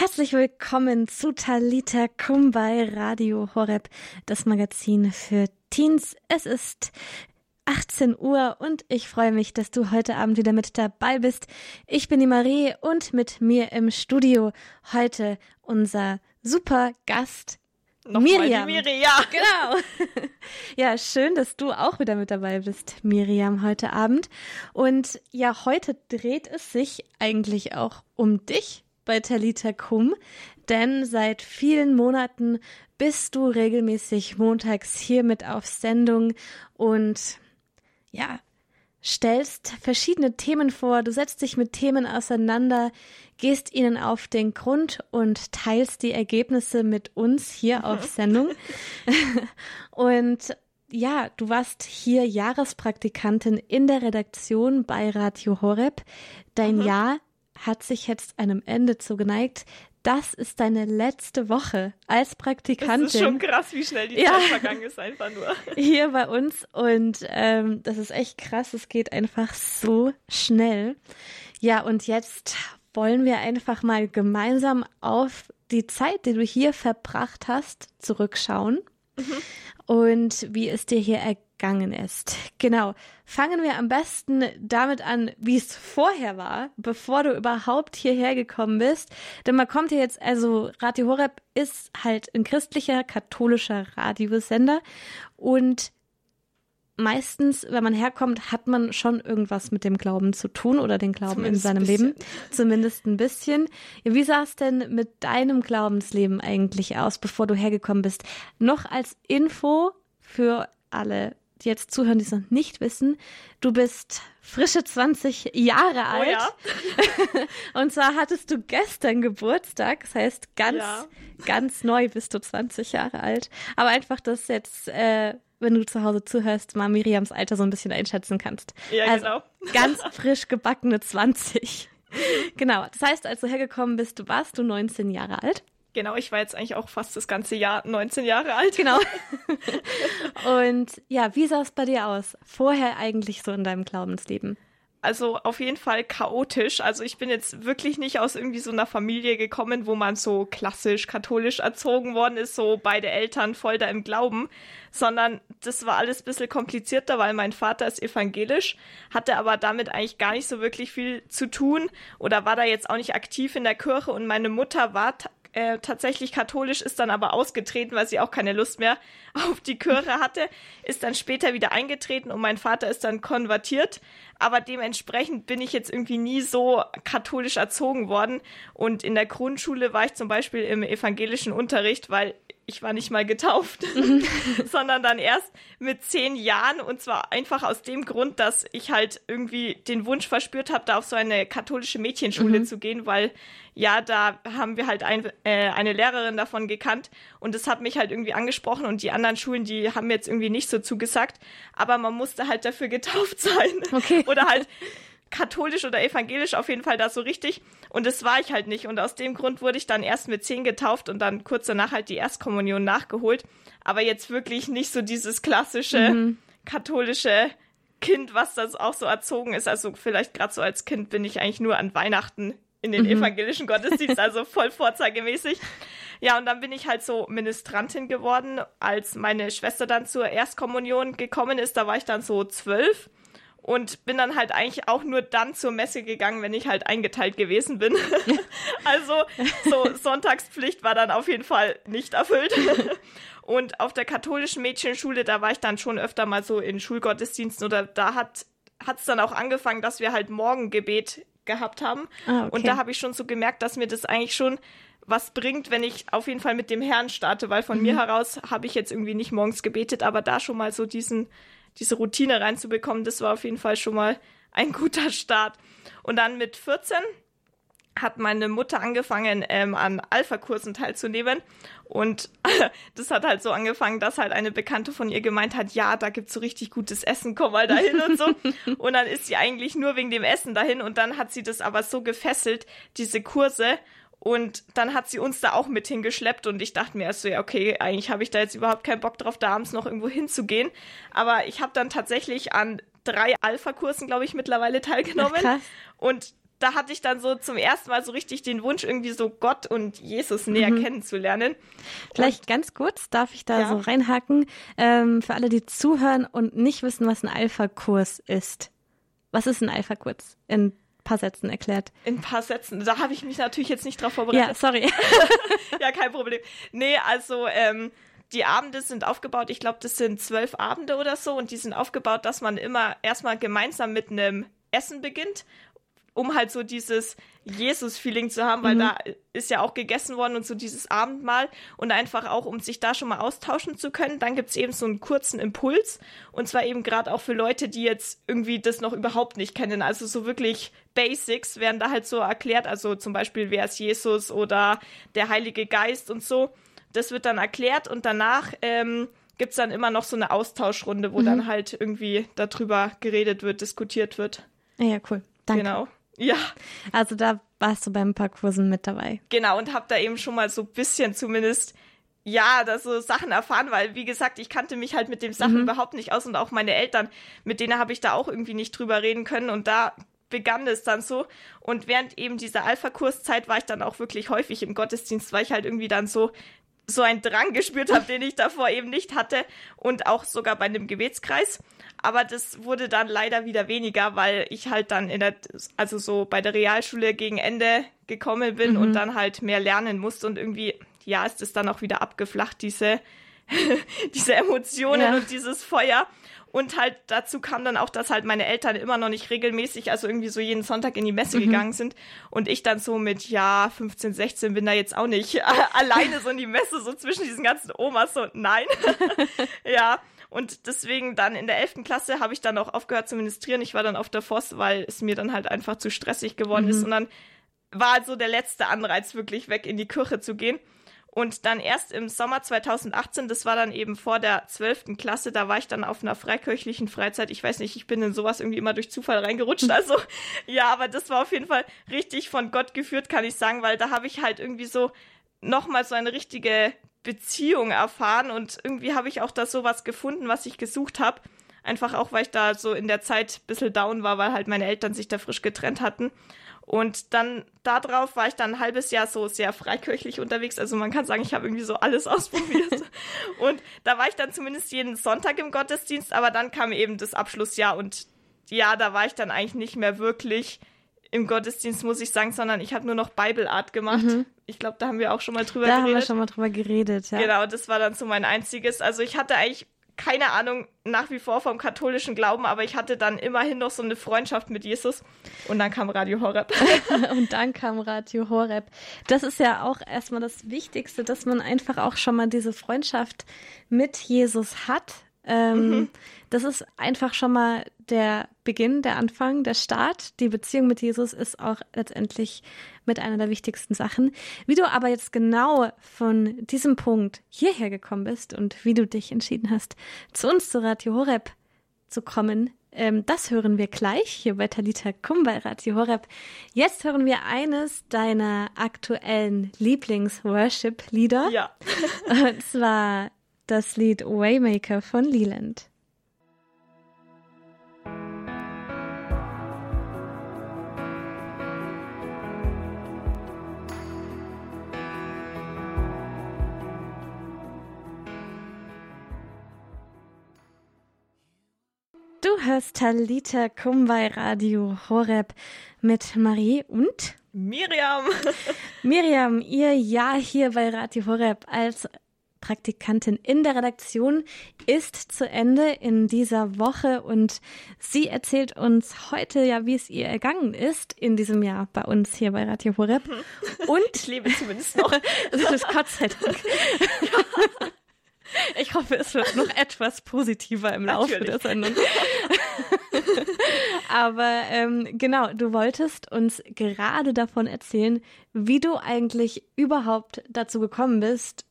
Herzlich willkommen zu Talita Kum bei Radio Horeb, das Magazin für Teens. Es ist 18 Uhr und ich freue mich, dass du heute Abend wieder mit dabei bist. Ich bin die Marie und mit mir im Studio heute unser super Gast Noch Miriam. Die Miri, ja. Genau. Ja, schön, dass du auch wieder mit dabei bist, Miriam, heute Abend. Und ja, heute dreht es sich eigentlich auch um dich bei Talita Kum, denn seit vielen Monaten bist du regelmäßig montags hier mit auf Sendung und ja, stellst verschiedene Themen vor, du setzt dich mit Themen auseinander, gehst ihnen auf den Grund und teilst die Ergebnisse mit uns hier auf Sendung. und ja, du warst hier Jahrespraktikantin in der Redaktion bei Radio Horeb. Dein Mhm. Jahr hat sich jetzt einem Ende zugeneigt. Das ist deine letzte Woche als Das Praktikantin ist schon krass, wie schnell die Ja. Zeit vergangen ist, einfach nur. hier bei uns und ähm, das ist echt krass. Es geht einfach so schnell. Ja, und jetzt wollen wir einfach mal gemeinsam auf die Zeit, die du hier verbracht hast, zurückschauen und wie es dir hier ergangen ist. Genau. Fangen wir am besten damit an, wie es vorher war, bevor du überhaupt hierher gekommen bist. Denn man kommt ja jetzt, also Radio Horeb ist halt ein christlicher, katholischer Radiosender und meistens, wenn man herkommt, hat man schon irgendwas mit dem Glauben zu tun oder den Glauben Zumindest in seinem. Leben. Zumindest ein bisschen. Ja, wie sah es denn mit deinem Glaubensleben eigentlich aus, bevor du hergekommen bist? Noch als Info für alle, jetzt zuhören, die es noch nicht wissen. Du bist frische 20 Jahre Oh alt. ja. Und zwar hattest du gestern Geburtstag. Das heißt, ganz, Ja. ganz neu bist du 20 Jahre alt. Aber einfach, dass jetzt, äh, wenn du zu Hause zuhörst, mal Miriams Alter so ein bisschen einschätzen kannst. Ja, also, genau. Ganz frisch gebackene 20. Genau. Das heißt, als du hergekommen bist, warst du 19 Jahre alt. Genau, ich war jetzt eigentlich auch fast das ganze Jahr 19 Jahre alt. Genau. Und ja, wie sah es bei dir aus? Vorher eigentlich so in deinem Glaubensleben? Also auf jeden Fall chaotisch. Also ich bin jetzt wirklich nicht aus irgendwie so einer Familie gekommen, wo man so klassisch katholisch erzogen worden ist, so beide Eltern voll da im Glauben, sondern das war alles ein bisschen komplizierter, weil mein Vater ist evangelisch, hatte aber damit eigentlich gar nicht so wirklich viel zu tun oder war da jetzt auch nicht aktiv in der Kirche und meine Mutter war äh, tatsächlich katholisch, ist dann aber ausgetreten, weil sie auch keine Lust mehr auf die Kirche hatte, ist dann später wieder eingetreten und mein Vater ist dann konvertiert. Aber dementsprechend bin ich jetzt irgendwie nie so katholisch erzogen worden. Und in der Grundschule war ich zum Beispiel im evangelischen Unterricht, weil ich war nicht mal getauft, sondern dann erst mit zehn Jahren und zwar einfach aus dem Grund, dass ich halt irgendwie den Wunsch verspürt habe, da auf so eine katholische Mädchenschule zu gehen, weil ja, da haben wir halt ein, äh, eine Lehrerin davon gekannt und das hat mich halt irgendwie angesprochen und die anderen Schulen, die haben mir jetzt irgendwie nicht so zugesagt, aber man musste halt dafür getauft sein. Okay. Oder halt katholisch oder evangelisch auf jeden Fall da so richtig. Und das war ich halt nicht. Und aus dem Grund wurde ich dann erst mit zehn getauft und dann kurz danach halt die Erstkommunion nachgeholt. Aber jetzt wirklich nicht so dieses klassische katholische Kind, was das auch so erzogen ist. Also vielleicht gerade so als Kind bin ich eigentlich nur an Weihnachten in den evangelischen Gottesdienst, also voll vorzeigemäßig. Ja, und dann bin ich halt so Ministrantin geworden, als meine Schwester dann zur Erstkommunion gekommen ist. Da war ich dann so zwölf und bin dann halt eigentlich auch nur dann zur Messe gegangen, wenn ich halt eingeteilt gewesen bin. also so Sonntagspflicht war dann auf jeden Fall nicht erfüllt. Und auf der katholischen Mädchenschule, da war ich dann schon öfter mal so in Schulgottesdiensten oder da hat hat's dann auch angefangen, dass wir halt Morgengebet gehabt haben. Ah, okay. Und da habe ich schon so gemerkt, dass mir das eigentlich schon was bringt, wenn ich auf jeden Fall mit dem Herrn starte, weil von mir heraus habe ich jetzt irgendwie nicht morgens gebetet, aber da schon mal so diesen, diese Routine reinzubekommen, das war auf jeden Fall schon mal ein guter Start. Und dann mit 14 hat meine Mutter angefangen, ähm, an Alpha-Kursen teilzunehmen. Und das hat halt so angefangen, dass halt eine Bekannte von ihr gemeint hat, ja, da gibt's so richtig gutes Essen, komm mal dahin und so. Und dann ist sie eigentlich nur wegen dem Essen dahin und dann hat sie das aber so gefesselt, diese Kurse. Und dann hat sie uns da auch mit hingeschleppt und ich dachte mir erst so, ja, okay, eigentlich habe ich da jetzt überhaupt keinen Bock drauf, da abends noch irgendwo hinzugehen. Aber ich habe dann tatsächlich an drei Alpha-Kursen, glaube ich, mittlerweile teilgenommen. Krass. Und da hatte ich dann so zum ersten Mal so richtig den Wunsch, irgendwie so Gott und Jesus näher mhm. kennenzulernen. Vielleicht und, ganz kurz, darf ich da ja. so reinhaken? Ähm, für alle, die zuhören und nicht wissen, was ein Alpha-Kurs ist. Was ist ein Alpha-Kurs? In paar Sätzen erklärt. In ein paar Sätzen. Da habe ich mich natürlich jetzt nicht drauf vorbereitet. Ja, sorry. ja, kein Problem. Nee, also ähm, die Abende sind aufgebaut, ich glaube, das sind zwölf Abende oder so und die sind aufgebaut, dass man immer erstmal gemeinsam mit einem Essen beginnt um halt so dieses Jesus-Feeling zu haben, weil mhm. da ist ja auch gegessen worden und so dieses Abendmahl und einfach auch, um sich da schon mal austauschen zu können. Dann gibt es eben so einen kurzen Impuls und zwar eben gerade auch für Leute, die jetzt irgendwie das noch überhaupt nicht kennen. Also so wirklich Basics werden da halt so erklärt, also zum Beispiel, wer ist Jesus oder der Heilige Geist und so. Das wird dann erklärt und danach ähm, gibt es dann immer noch so eine Austauschrunde, wo mhm. dann halt irgendwie darüber geredet wird, diskutiert wird. Ja, cool. Danke. Genau. Ja. Also da warst du beim paar Kursen mit dabei. Genau, und hab da eben schon mal so ein bisschen zumindest, ja, da so Sachen erfahren, weil, wie gesagt, ich kannte mich halt mit dem Sachen mhm. überhaupt nicht aus und auch meine Eltern, mit denen habe ich da auch irgendwie nicht drüber reden können und da begann es dann so. Und während eben dieser Alpha-Kurszeit war ich dann auch wirklich häufig im Gottesdienst, weil ich halt irgendwie dann so so einen Drang gespürt habe, den ich davor eben nicht hatte und auch sogar bei einem Gebetskreis. Aber das wurde dann leider wieder weniger, weil ich halt dann in der, also so bei der Realschule gegen Ende gekommen bin mhm. und dann halt mehr lernen musste und irgendwie, ja, ist es dann auch wieder abgeflacht, diese, diese Emotionen ja. und dieses Feuer. Und halt dazu kam dann auch, dass halt meine Eltern immer noch nicht regelmäßig, also irgendwie so jeden Sonntag in die Messe mhm. gegangen sind. Und ich dann so mit, ja, 15, 16 bin da jetzt auch nicht alleine so in die Messe, so zwischen diesen ganzen Omas, so nein. ja. Und deswegen dann in der 11. Klasse habe ich dann auch aufgehört zu ministrieren. Ich war dann auf der Voss, weil es mir dann halt einfach zu stressig geworden mhm. ist. Und dann war halt so der letzte Anreiz, wirklich weg in die Kirche zu gehen. Und dann erst im Sommer 2018, das war dann eben vor der 12. Klasse, da war ich dann auf einer freikirchlichen Freizeit. Ich weiß nicht, ich bin in sowas irgendwie immer durch Zufall reingerutscht. Also ja, aber das war auf jeden Fall richtig von Gott geführt, kann ich sagen, weil da habe ich halt irgendwie so nochmal so eine richtige Beziehung erfahren und irgendwie habe ich auch da sowas gefunden, was ich gesucht habe. Einfach auch, weil ich da so in der Zeit ein bisschen down war, weil halt meine Eltern sich da frisch getrennt hatten. Und dann darauf war ich dann ein halbes Jahr so sehr freikirchlich unterwegs. Also man kann sagen, ich habe irgendwie so alles ausprobiert. und da war ich dann zumindest jeden Sonntag im Gottesdienst, aber dann kam eben das Abschlussjahr und ja, da war ich dann eigentlich nicht mehr wirklich im Gottesdienst, muss ich sagen, sondern ich habe nur noch Bible Art gemacht. Mhm. Ich glaube, da haben wir auch schon mal drüber da geredet. Da haben wir schon mal drüber geredet, ja. Genau, das war dann so mein einziges. Also ich hatte eigentlich keine Ahnung nach wie vor vom katholischen Glauben, aber ich hatte dann immerhin noch so eine Freundschaft mit Jesus. Und dann kam Radio Horeb. und dann kam Radio Horeb. Das ist ja auch erstmal das Wichtigste, dass man einfach auch schon mal diese Freundschaft mit Jesus hat. Ähm, mhm. Das ist einfach schon mal der Beginn, der Anfang, der Start. Die Beziehung mit Jesus ist auch letztendlich mit einer der wichtigsten Sachen. Wie du aber jetzt genau von diesem Punkt hierher gekommen bist und wie du dich entschieden hast, zu uns zu Radio Horeb zu kommen, ähm, das hören wir gleich hier bei Talita Kum bei Radio Horeb. Jetzt hören wir eines deiner aktuellen Lieblings-Worship-Lieder. Ja. und zwar das Lied Waymaker von Leland. Du hörst Talita Kum bei Radio Horeb mit Marie und Miriam. Miriam, ihr Jahr hier bei Radio Horeb als Praktikantin in der Redaktion ist zu Ende in dieser Woche und sie erzählt uns heute ja, wie es ihr ergangen ist in diesem Jahr bei uns hier bei Radio Horeb. Und ich lebe zumindest noch. das ist Gott sei Dank. Ich hoffe, es wird noch etwas positiver im Laufe Natürlich. der Sendung. Aber ähm, genau, du wolltest uns gerade davon erzählen, wie du eigentlich überhaupt dazu gekommen bist,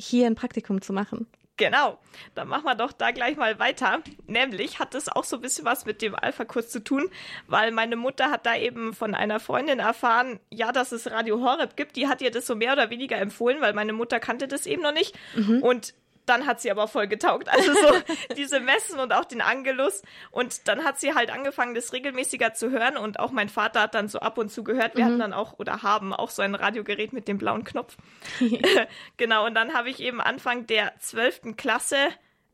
hier ein Praktikum zu machen. Genau, dann machen wir doch da gleich mal weiter. Nämlich hat es auch so ein bisschen was mit dem Alpha-Kurs zu tun, weil meine Mutter hat da eben von einer Freundin erfahren, ja, dass es Radio Horeb gibt. Die hat ihr das so mehr oder weniger empfohlen, weil meine Mutter kannte das eben noch nicht. Mhm. Und dann hat sie aber voll getaugt. Also so diese Messen und auch den Angelus. Und dann hat sie halt angefangen, das regelmäßiger zu hören. Und auch mein Vater hat dann so ab und zu gehört. Wir mhm. hatten dann auch oder haben auch so ein Radiogerät mit dem blauen Knopf. genau, und dann habe ich eben Anfang der zwölften Klasse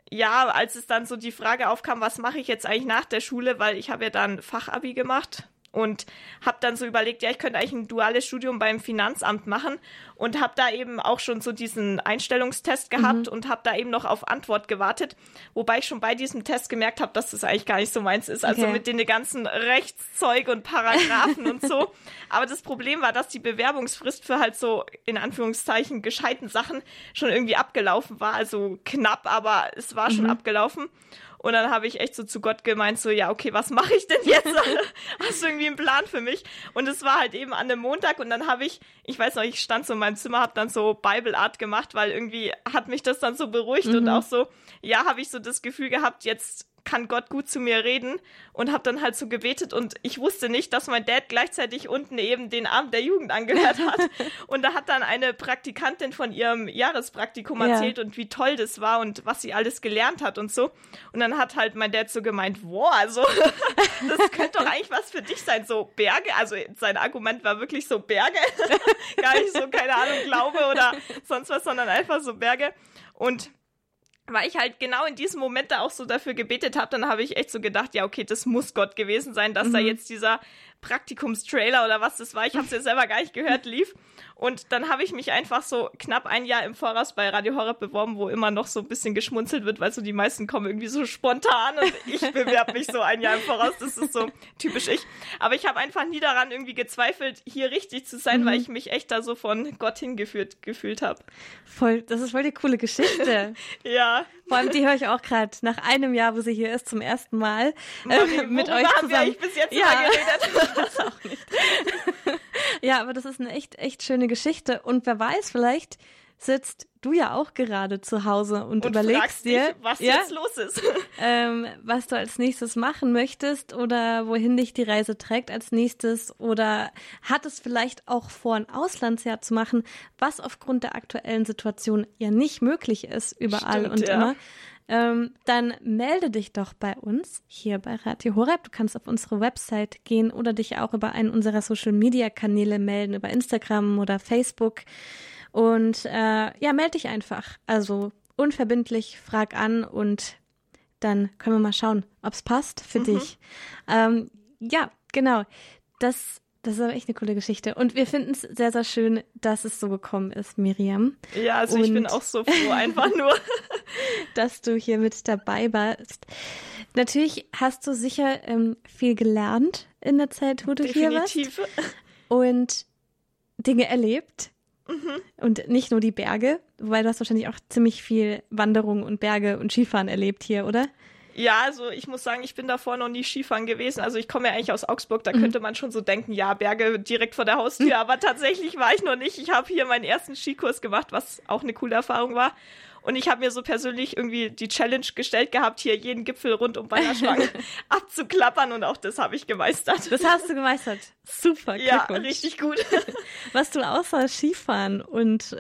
ja, als es dann so die Frage aufkam, was mache ich jetzt eigentlich nach der Schule, weil ich habe ja dann Fachabi gemacht und habe dann so überlegt, ja, ich könnte eigentlich ein duales Studium beim Finanzamt machen und habe da eben auch schon so diesen Einstellungstest gehabt mhm. und habe da eben noch auf Antwort gewartet, wobei ich schon bei diesem Test gemerkt habe, dass das eigentlich gar nicht so meins ist, also okay. mit den ganzen Rechtszeug und Paragraphen und so. Aber das Problem war, dass die Bewerbungsfrist für halt so in Anführungszeichen gescheiten Sachen schon irgendwie abgelaufen war, also knapp, aber es war schon mhm. abgelaufen. Und dann habe ich echt so zu Gott gemeint, so, ja, okay, was mache ich denn jetzt? Hast du irgendwie einen Plan für mich? Und es war halt eben an einem Montag und dann habe ich, ich weiß noch, ich stand so in meinem Zimmer, habe dann so Bible Art gemacht, weil irgendwie hat mich das dann so beruhigt mhm. und auch so, ja, habe ich so das Gefühl gehabt, jetzt kann Gott gut zu mir reden und habe dann halt so gebetet und ich wusste nicht, dass mein Dad gleichzeitig unten eben den Abend der Jugend angehört hat. Und da hat dann eine Praktikantin von ihrem Jahrespraktikum ja. erzählt und wie toll das war und was sie alles gelernt hat und so. Und dann hat halt mein Dad so gemeint, wow, also das könnte doch eigentlich was für dich sein, so Berge, also sein Argument war wirklich so Berge, gar nicht so, keine Ahnung, Glaube oder sonst was, sondern einfach so Berge. Und weil ich halt genau in diesem Moment da auch so dafür gebetet habe, dann habe ich echt so gedacht, ja, okay, das muss Gott gewesen sein, dass mhm. da jetzt dieser Praktikumstrailer oder was das war, ich habe es ja selber gar nicht gehört, lief. Und dann habe ich mich einfach so knapp ein Jahr im Voraus bei Radio Horror beworben, wo immer noch so ein bisschen geschmunzelt wird, weil so die meisten kommen irgendwie so spontan und ich bewerbe mich so ein Jahr im Voraus. Das ist so typisch ich. Aber ich habe einfach nie daran irgendwie gezweifelt, hier richtig zu sein, mhm. weil ich mich echt da so von Gott hingeführt gefühlt habe. Voll, das ist voll die coole Geschichte. ja. Vor allem, die höre ich auch gerade nach einem Jahr, wo sie hier ist, zum ersten Mal äh, mit euch zusammen. Haben wir bis jetzt ja. geredet? Ich weiß auch nicht. Ja, aber das ist eine echt, echt schöne Geschichte. Und wer weiß, vielleicht sitzt du ja auch gerade zu Hause und, und überlegst dir, dich, was ja, jetzt los ist. ähm, was du als nächstes machen möchtest oder wohin dich die Reise trägt als nächstes oder hat es vielleicht auch vor, ein Auslandsjahr zu machen, was aufgrund der aktuellen Situation ja nicht möglich ist, überall Stimmt, und ja. immer ähm, dann melde dich doch bei uns hier bei Radio Horeb. Du kannst auf unsere Website gehen oder dich auch über einen unserer Social Media Kanäle melden, über Instagram oder Facebook. Und äh, ja, melde dich einfach. Also unverbindlich, frag an und dann können wir mal schauen, ob es passt für mhm. dich. Ähm, ja, genau. Das das ist aber echt eine coole Geschichte. Und wir finden es sehr, sehr schön, dass es so gekommen ist, Miriam. Ja, also Und ich bin auch so froh, einfach nur. dass du hier mit dabei warst. Natürlich hast du sicher ähm, viel gelernt in der Zeit, wo du Definitiv. hier warst. Und Dinge erlebt. Mhm. Und nicht nur die Berge, weil du hast wahrscheinlich auch ziemlich viel Wanderung und Berge und Skifahren erlebt hier, oder? Ja, also ich muss sagen, ich bin davor noch nie Skifahren gewesen. Also ich komme ja eigentlich aus Augsburg, da mhm. könnte man schon so denken, ja, Berge direkt vor der Haustür. Mhm. Aber tatsächlich war ich noch nicht. Ich habe hier meinen ersten Skikurs gemacht, was auch eine coole Erfahrung war. Und ich habe mir so persönlich irgendwie die Challenge gestellt gehabt, hier jeden Gipfel rund um Weiherschwang abzuklappern und auch das habe ich gemeistert. Das hast du gemeistert. Super, Ja, richtig gut. Was du außer Skifahren und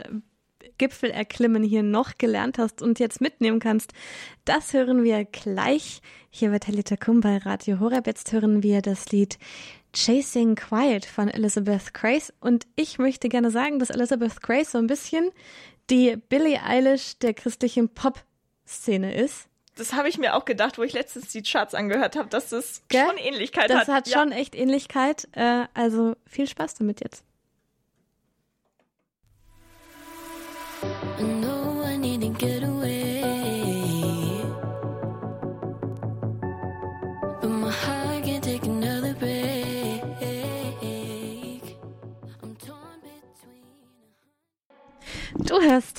Gipfel erklimmen hier noch gelernt hast und jetzt mitnehmen kannst. Das hören wir gleich hier bei Talita Kum bei Radio Horeb. Jetzt hören wir das Lied Chasing Quiet von Elizabeth Grace. Und ich möchte gerne sagen, dass Elizabeth Grace so ein bisschen die Billie Eilish der christlichen Pop-Szene ist. Das habe ich mir auch gedacht, wo ich letztens die Charts angehört habe, dass das Gell? schon Ähnlichkeit das hat. Das hat ja. schon echt Ähnlichkeit. Äh, also viel Spaß damit jetzt.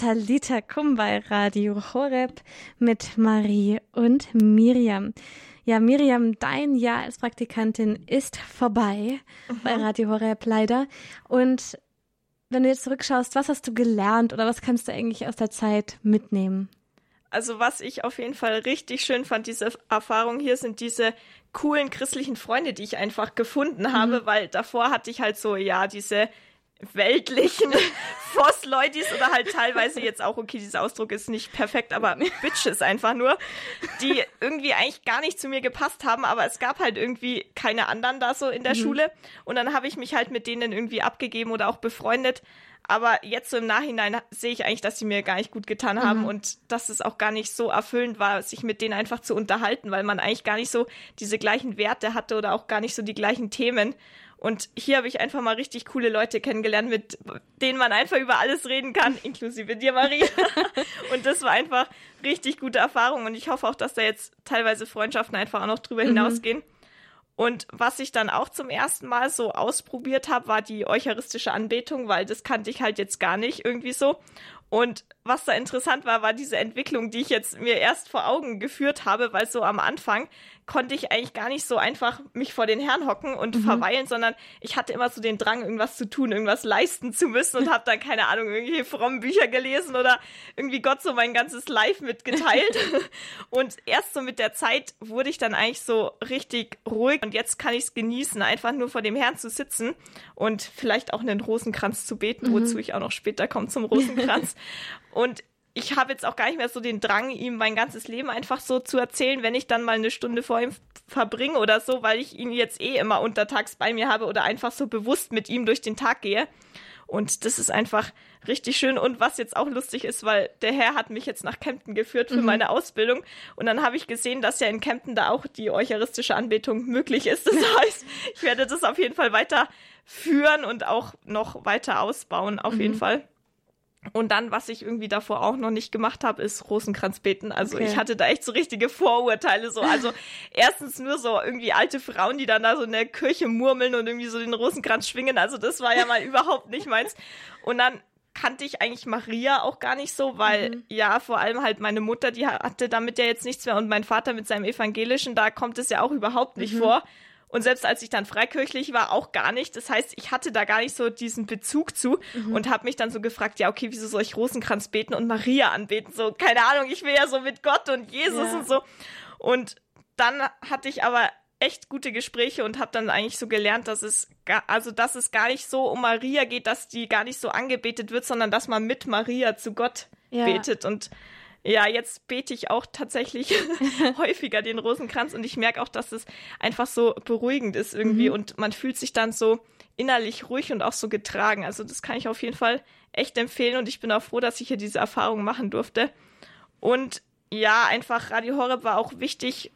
Talita Kum bei Radio Horeb mit Marie und Miriam. Ja, Miriam, dein Jahr als Praktikantin ist vorbei mhm. bei Radio Horeb leider. Und wenn du jetzt zurückschaust, was hast du gelernt oder was kannst du eigentlich aus der Zeit mitnehmen? Also was ich auf jeden Fall richtig schön fand, diese Erfahrung hier, sind diese coolen christlichen Freunde, die ich einfach gefunden habe, mhm. weil davor hatte ich halt so, ja, diese weltlichen Voss-Leutis oder halt teilweise jetzt auch, okay, dieser Ausdruck ist nicht perfekt, aber Bitches einfach nur, die irgendwie eigentlich gar nicht zu mir gepasst haben, aber es gab halt irgendwie keine anderen da so in der mhm. Schule und dann habe ich mich halt mit denen irgendwie abgegeben oder auch befreundet. Aber jetzt so im Nachhinein sehe ich eigentlich, dass sie mir gar nicht gut getan haben mhm. und dass es auch gar nicht so erfüllend war, sich mit denen einfach zu unterhalten, weil man eigentlich gar nicht so diese gleichen Werte hatte oder auch gar nicht so die gleichen Themen. Und hier habe ich einfach mal richtig coole Leute kennengelernt, mit denen man einfach über alles reden kann, inklusive dir, Marie. und das war einfach richtig gute Erfahrung. Und ich hoffe auch, dass da jetzt teilweise Freundschaften einfach auch noch drüber mhm. hinausgehen. Und was ich dann auch zum ersten Mal so ausprobiert habe, war die eucharistische Anbetung, weil das kannte ich halt jetzt gar nicht irgendwie so. Und was da interessant war, war diese Entwicklung, die ich jetzt mir erst vor Augen geführt habe, weil so am Anfang konnte ich eigentlich gar nicht so einfach mich vor den Herrn hocken und mhm. verweilen, sondern ich hatte immer so den Drang, irgendwas zu tun, irgendwas leisten zu müssen und habe dann, keine Ahnung, irgendwelche frommen Bücher gelesen oder irgendwie Gott so mein ganzes Life mitgeteilt. und erst so mit der Zeit wurde ich dann eigentlich so richtig ruhig und jetzt kann ich es genießen, einfach nur vor dem Herrn zu sitzen und vielleicht auch einen Rosenkranz zu beten, mhm. wozu ich auch noch später komme zum Rosenkranz. und ich habe jetzt auch gar nicht mehr so den Drang, ihm mein ganzes Leben einfach so zu erzählen, wenn ich dann mal eine Stunde vor ihm verbringe oder so, weil ich ihn jetzt eh immer untertags bei mir habe oder einfach so bewusst mit ihm durch den Tag gehe. Und das ist einfach richtig schön. Und was jetzt auch lustig ist, weil der Herr hat mich jetzt nach Kempten geführt für mhm. meine Ausbildung. Und dann habe ich gesehen, dass ja in Kempten da auch die eucharistische Anbetung möglich ist. Das heißt, ich werde das auf jeden Fall weiter führen und auch noch weiter ausbauen, auf mhm. jeden Fall. Und dann, was ich irgendwie davor auch noch nicht gemacht habe, ist Rosenkranz beten. Also okay. ich hatte da echt so richtige Vorurteile. So, also erstens nur so irgendwie alte Frauen, die dann da so in der Kirche murmeln und irgendwie so den Rosenkranz schwingen. Also das war ja mal überhaupt nicht meins. Und dann kannte ich eigentlich Maria auch gar nicht so, weil mhm. ja, vor allem halt meine Mutter, die hatte damit ja jetzt nichts mehr und mein Vater mit seinem evangelischen, da kommt es ja auch überhaupt nicht mhm. vor. Und selbst als ich dann freikirchlich war, auch gar nicht. Das heißt, ich hatte da gar nicht so diesen Bezug zu mhm. und habe mich dann so gefragt, ja, okay, wieso soll ich Rosenkranz beten und Maria anbeten? So, keine Ahnung, ich will ja so mit Gott und Jesus ja. und so. Und dann hatte ich aber echt gute Gespräche und habe dann eigentlich so gelernt, dass es gar, also dass es gar nicht so um Maria geht, dass die gar nicht so angebetet wird, sondern dass man mit Maria zu Gott ja. betet und ja, jetzt bete ich auch tatsächlich häufiger den Rosenkranz und ich merke auch, dass es einfach so beruhigend ist irgendwie mhm. und man fühlt sich dann so innerlich ruhig und auch so getragen. Also das kann ich auf jeden Fall echt empfehlen und ich bin auch froh, dass ich hier diese Erfahrung machen durfte. Und ja, einfach Radio Horeb war auch wichtig,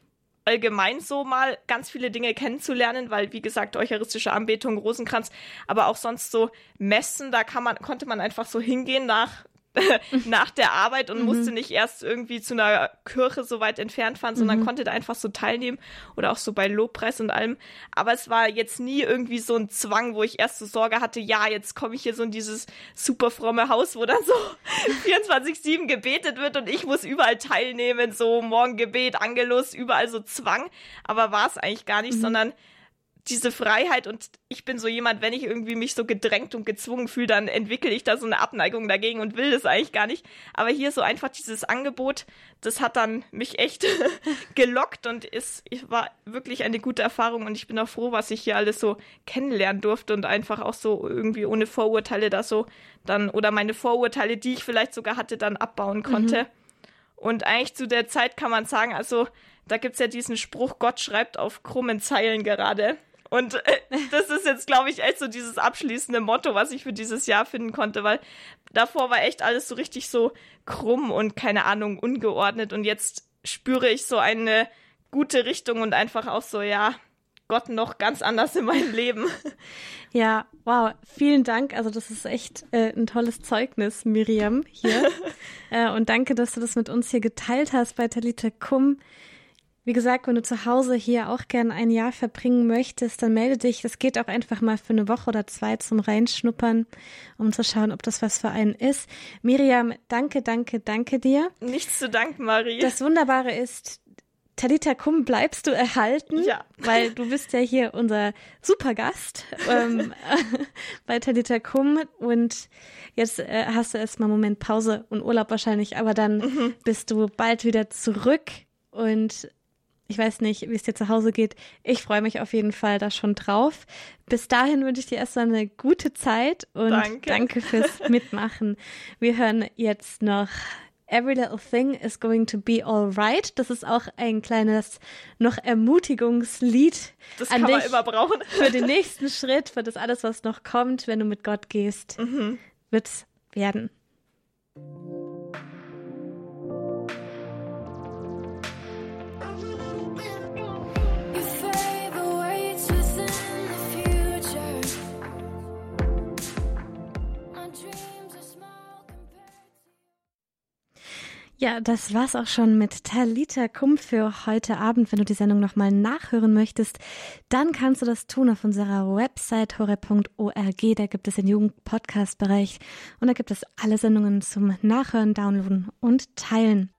allgemein so mal ganz viele Dinge kennenzulernen, weil wie gesagt eucharistische Anbetung, Rosenkranz, aber auch sonst so Messen, da kann man konnte man einfach so hingehen nach nach der Arbeit und mhm. musste nicht erst irgendwie zu einer Kirche so weit entfernt fahren, sondern mhm. konnte da einfach so teilnehmen oder auch so bei Lobpreis und allem. Aber es war jetzt nie irgendwie so ein Zwang, wo ich erst so Sorge hatte, ja, jetzt komme ich hier so in dieses super fromme Haus, wo dann so 24-7 gebetet wird und ich muss überall teilnehmen, so Morgengebet, Angelus, überall so Zwang. Aber war es eigentlich gar nicht, mhm. sondern diese Freiheit und ich bin so jemand, wenn ich irgendwie mich so gedrängt und gezwungen fühle, dann entwickle ich da so eine Abneigung dagegen und will das eigentlich gar nicht. Aber hier so einfach dieses Angebot, das hat dann mich echt gelockt und ist, war wirklich eine gute Erfahrung und ich bin auch froh, was ich hier alles so kennenlernen durfte und einfach auch so irgendwie ohne Vorurteile da so dann oder meine Vorurteile, die ich vielleicht sogar hatte, dann abbauen konnte. Mhm. Und eigentlich zu der Zeit kann man sagen, also da gibt's ja diesen Spruch, Gott schreibt auf krummen Zeilen gerade. Und äh, das ist jetzt, glaube ich, echt so dieses abschließende Motto, was ich für dieses Jahr finden konnte, weil davor war echt alles so richtig so krumm und keine Ahnung, ungeordnet. Und jetzt spüre ich so eine gute Richtung und einfach auch so, ja, Gott noch ganz anders in meinem Leben. Ja, wow, vielen Dank. Also das ist echt äh, ein tolles Zeugnis, Miriam, hier. äh, und danke, dass du das mit uns hier geteilt hast bei Talita Kum. Wie gesagt, wenn du zu Hause hier auch gern ein Jahr verbringen möchtest, dann melde dich. Das geht auch einfach mal für eine Woche oder zwei zum Reinschnuppern, um zu schauen, ob das was für einen ist. Miriam, danke, danke, danke dir. Nichts zu danken, Marie. Das Wunderbare ist, Talita Kum bleibst du erhalten, ja. weil du bist ja hier unser Supergast ähm, bei Talita Kum und jetzt äh, hast du erstmal einen Moment Pause und Urlaub wahrscheinlich, aber dann mhm. bist du bald wieder zurück und Ich weiß nicht, wie es dir zu Hause geht. Ich freue mich auf jeden Fall da schon drauf. Bis dahin wünsche ich dir erstmal eine gute Zeit und danke, danke fürs Mitmachen. Wir hören jetzt noch Every Little Thing is Going to Be Alright. Das ist auch ein kleines noch Ermutigungslied. Das kann man immer brauchen. Für den nächsten Schritt, für das alles, was noch kommt, wenn du mit Gott gehst, mhm. wird's werden. Ja, das war's auch schon mit Talita Kum für heute Abend. Wenn du die Sendung nochmal nachhören möchtest, dann kannst du das tun auf unserer Website hore.org. Da gibt es den Jugendpodcast-Bereich und da gibt es alle Sendungen zum Nachhören, Downloaden und Teilen.